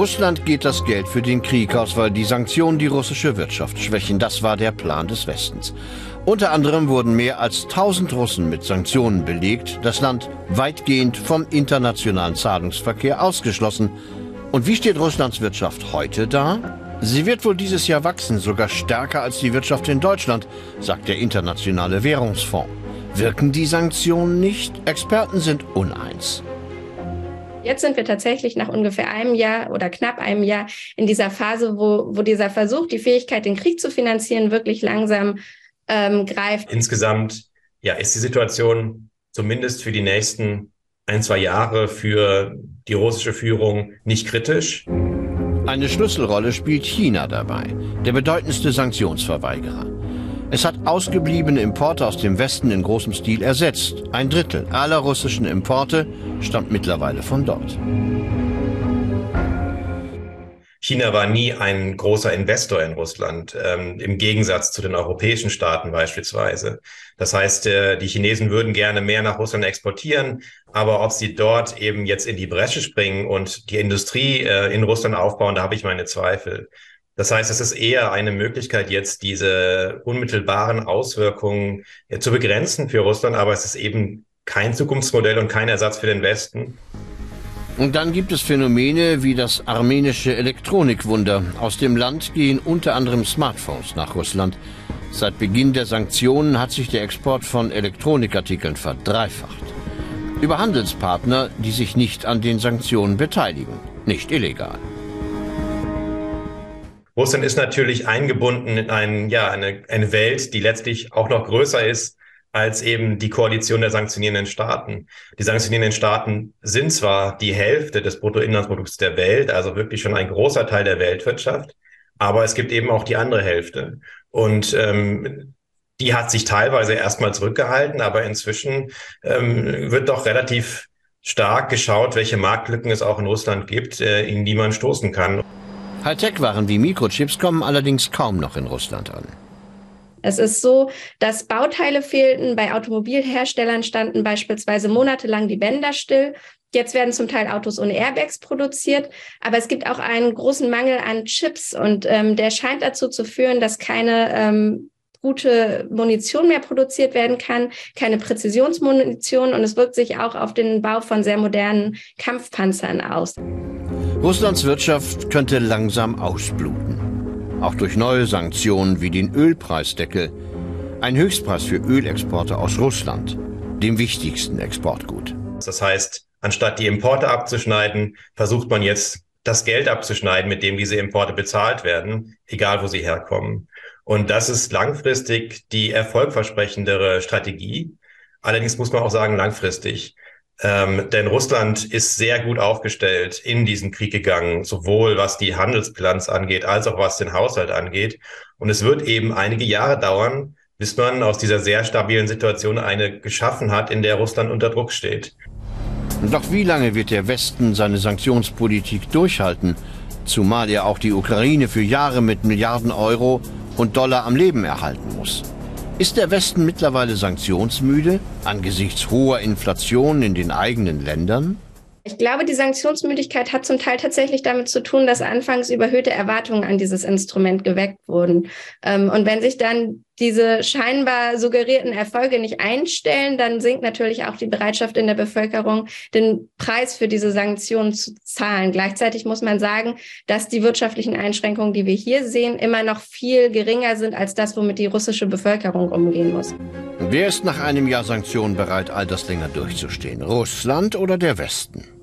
Russland geht das Geld für den Krieg aus, weil die Sanktionen die russische Wirtschaft schwächen. Das war der Plan des Westens. Unter anderem wurden mehr als 1000 Russen mit Sanktionen belegt, das Land weitgehend vom internationalen Zahlungsverkehr ausgeschlossen. Und wie steht Russlands Wirtschaft heute da? Sie wird wohl dieses Jahr wachsen, sogar stärker als die Wirtschaft in Deutschland, sagt der Internationale Währungsfonds. Wirken die Sanktionen nicht? Experten sind uneins. Jetzt sind wir tatsächlich nach ungefähr einem Jahr oder knapp einem Jahr in dieser Phase, wo, wo dieser Versuch, die Fähigkeit, den Krieg zu finanzieren, wirklich langsam ähm, greift. Insgesamt ja, ist die Situation zumindest für die nächsten ein, zwei Jahre für die russische Führung nicht kritisch. Eine Schlüsselrolle spielt China dabei, der bedeutendste Sanktionsverweigerer. Es hat ausgebliebene Importe aus dem Westen in großem Stil ersetzt. Ein Drittel aller russischen Importe stammt mittlerweile von dort. China war nie ein großer Investor in Russland, ähm, im Gegensatz zu den europäischen Staaten beispielsweise. Das heißt, äh, die Chinesen würden gerne mehr nach Russland exportieren, aber ob sie dort eben jetzt in die Bresche springen und die Industrie äh, in Russland aufbauen, da habe ich meine Zweifel. Das heißt, es ist eher eine Möglichkeit, jetzt diese unmittelbaren Auswirkungen ja, zu begrenzen für Russland, aber es ist eben kein Zukunftsmodell und kein Ersatz für den Westen. Und dann gibt es Phänomene wie das armenische Elektronikwunder. Aus dem Land gehen unter anderem Smartphones nach Russland. Seit Beginn der Sanktionen hat sich der Export von Elektronikartikeln verdreifacht. Über Handelspartner, die sich nicht an den Sanktionen beteiligen. Nicht illegal. Russland ist natürlich eingebunden in ein, ja, eine, eine Welt, die letztlich auch noch größer ist als eben die Koalition der sanktionierenden Staaten. Die sanktionierenden Staaten sind zwar die Hälfte des Bruttoinlandsprodukts der Welt, also wirklich schon ein großer Teil der Weltwirtschaft, aber es gibt eben auch die andere Hälfte. Und ähm, die hat sich teilweise erstmal zurückgehalten, aber inzwischen ähm, wird doch relativ stark geschaut, welche Marktlücken es auch in Russland gibt, äh, in die man stoßen kann. Hightech-Waren wie Mikrochips kommen allerdings kaum noch in Russland an. Es ist so, dass Bauteile fehlten. Bei Automobilherstellern standen beispielsweise monatelang die Bänder still. Jetzt werden zum Teil Autos ohne Airbags produziert, aber es gibt auch einen großen Mangel an Chips und ähm, der scheint dazu zu führen, dass keine ähm, gute Munition mehr produziert werden kann, keine Präzisionsmunition und es wirkt sich auch auf den Bau von sehr modernen Kampfpanzern aus. Russlands Wirtschaft könnte langsam ausbluten. Auch durch neue Sanktionen wie den Ölpreisdeckel. Ein Höchstpreis für Ölexporte aus Russland, dem wichtigsten Exportgut. Das heißt, anstatt die Importe abzuschneiden, versucht man jetzt das Geld abzuschneiden, mit dem diese Importe bezahlt werden, egal wo sie herkommen. Und das ist langfristig die erfolgversprechendere Strategie. Allerdings muss man auch sagen, langfristig. Ähm, denn Russland ist sehr gut aufgestellt in diesen Krieg gegangen, sowohl was die Handelsbilanz angeht, als auch was den Haushalt angeht. Und es wird eben einige Jahre dauern, bis man aus dieser sehr stabilen Situation eine geschaffen hat, in der Russland unter Druck steht. Doch wie lange wird der Westen seine Sanktionspolitik durchhalten, zumal er auch die Ukraine für Jahre mit Milliarden Euro und Dollar am Leben erhalten muss? Ist der Westen mittlerweile sanktionsmüde angesichts hoher Inflation in den eigenen Ländern? Ich glaube, die Sanktionsmüdigkeit hat zum Teil tatsächlich damit zu tun, dass anfangs überhöhte Erwartungen an dieses Instrument geweckt wurden. Ähm, und wenn sich dann diese scheinbar suggerierten Erfolge nicht einstellen, dann sinkt natürlich auch die Bereitschaft in der Bevölkerung, den Preis für diese Sanktionen zu zahlen. Gleichzeitig muss man sagen, dass die wirtschaftlichen Einschränkungen, die wir hier sehen, immer noch viel geringer sind als das, womit die russische Bevölkerung umgehen muss. Wer ist nach einem Jahr Sanktionen bereit, all das länger durchzustehen? Russland oder der Westen?